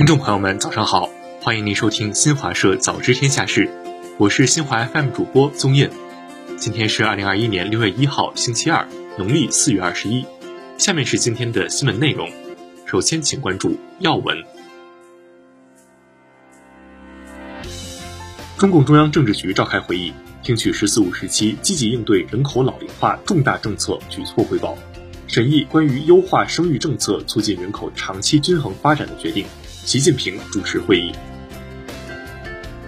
听众朋友们，早上好，欢迎您收听新华社早知天下事，我是新华 FM 主播宗印。今天是二零二一年六月一号，星期二，农历四月二十一。下面是今天的新闻内容，首先请关注要闻。中共中央政治局召开会议，听取“十四五”时期积极应对人口老龄化重大政策举措汇报，审议关于优化生育政策、促进人口长期均衡发展的决定。习近平主持会议。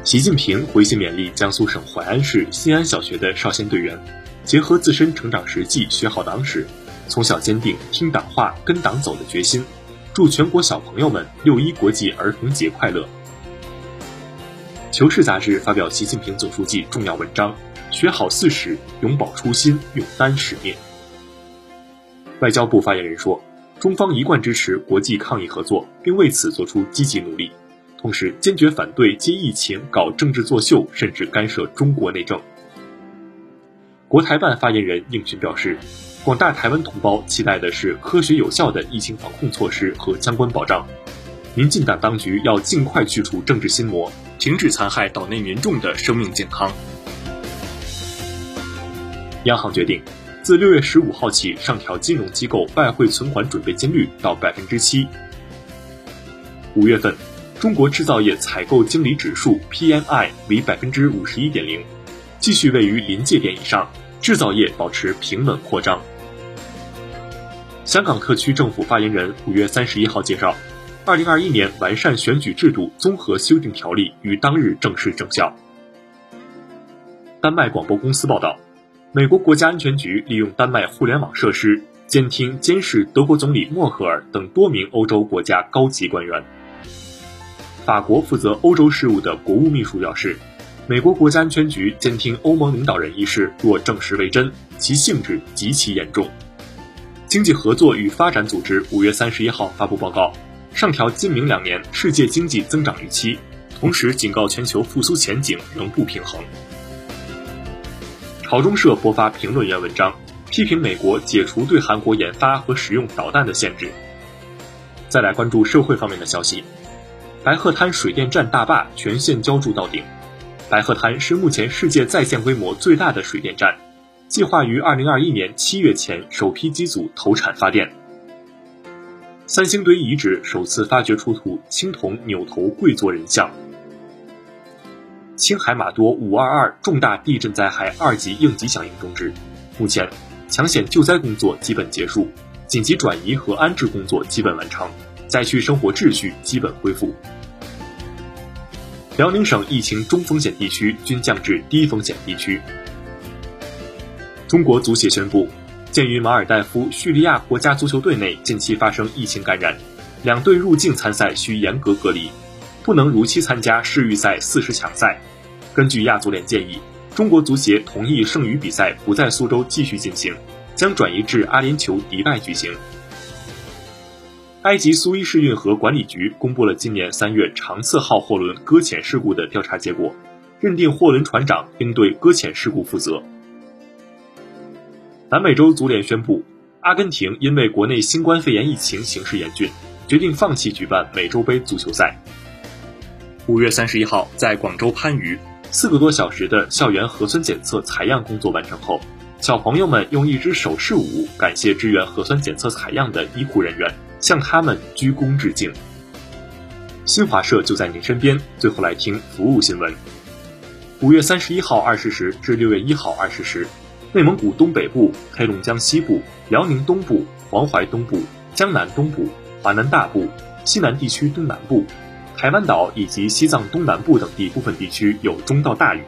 习近平回信勉励江苏省淮安市新安小学的少先队员，结合自身成长实际学好党史，从小坚定听党话、跟党走的决心，祝全国小朋友们六一国际儿童节快乐。《求是》杂志发表习近平总书记重要文章：学好四史，永葆初心，永担使命。外交部发言人说。中方一贯支持国际抗疫合作，并为此做出积极努力，同时坚决反对借疫情搞政治作秀，甚至干涉中国内政。国台办发言人应群表示，广大台湾同胞期待的是科学有效的疫情防控措施和相关保障，民进党当局要尽快去除政治心魔，停止残害岛内民众的生命健康。央行决定。自六月十五号起，上调金融机构外汇存款准备金率到百分之七。五月份，中国制造业采购经理指数 PMI 为百分之五十一点零，继续位于临界点以上，制造业保持平稳扩张。香港特区政府发言人五月三十一号介绍，二零二一年完善选举制度综合修订条例于当日正式生效。丹麦广播公司报道。美国国家安全局利用丹麦互联网设施监听、监视德国总理默克尔等多名欧洲国家高级官员。法国负责欧洲事务的国务秘书表示，美国国家安全局监听欧盟领导人一事若证实为真，其性质极其严重。经济合作与发展组织五月三十一号发布报告，上调今明两年世界经济增长预期，同时警告全球复苏前景仍不平衡。朝中社播发评论员文章，批评美国解除对韩国研发和使用导弹的限制。再来关注社会方面的消息，白鹤滩水电站大坝全线浇筑到顶。白鹤滩是目前世界在建规模最大的水电站，计划于二零二一年七月前首批机组投产发电。三星堆遗址首次发掘出土青铜扭头跪坐人像。青海玛多五二二重大地震灾害二级应急响应终止，目前抢险救灾工作基本结束，紧急转移和安置工作基本完成，灾区生活秩序基本恢复。辽宁省疫情中风险地区均降至低风险地区。中国足协宣布，鉴于马尔代夫、叙利亚国家足球队内近期发生疫情感染，两队入境参赛需严格隔离，不能如期参加世预赛四十强赛。根据亚足联建议，中国足协同意剩余比赛不在苏州继续进行，将转移至阿联酋迪拜举行。埃及苏伊士运河管理局公布了今年三月长次号货轮搁浅事故的调查结果，认定货轮船长应对搁浅事故负责。南美洲足联宣布，阿根廷因为国内新冠肺炎疫情形势严峻，决定放弃举办美洲杯足球赛。五月三十一号，在广州番禺。四个多小时的校园核酸检测采样工作完成后，小朋友们用一支手势舞感谢支援核酸检测采样的医护人员，向他们鞠躬致敬。新华社就在您身边。最后来听服务新闻。五月三十一号二十时至六月一号二十时，内蒙古东北部、黑龙江西部、辽宁东部、黄淮东部、江南东部、华南大部、西南地区东南部。台湾岛以及西藏东南部等地部分地区有中到大雨。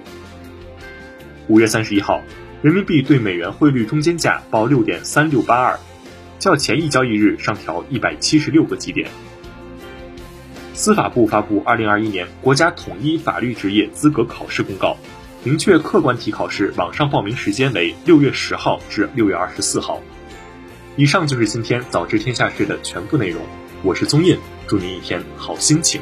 五月三十一号，人民币对美元汇率中间价报六点三六八二，较前一交易日上调一百七十六个基点。司法部发布二零二一年国家统一法律职业资格考试公告，明确客观题考试网上报名时间为六月十号至六月二十四号。以上就是今天早知天下事的全部内容，我是宗印，祝您一天好心情。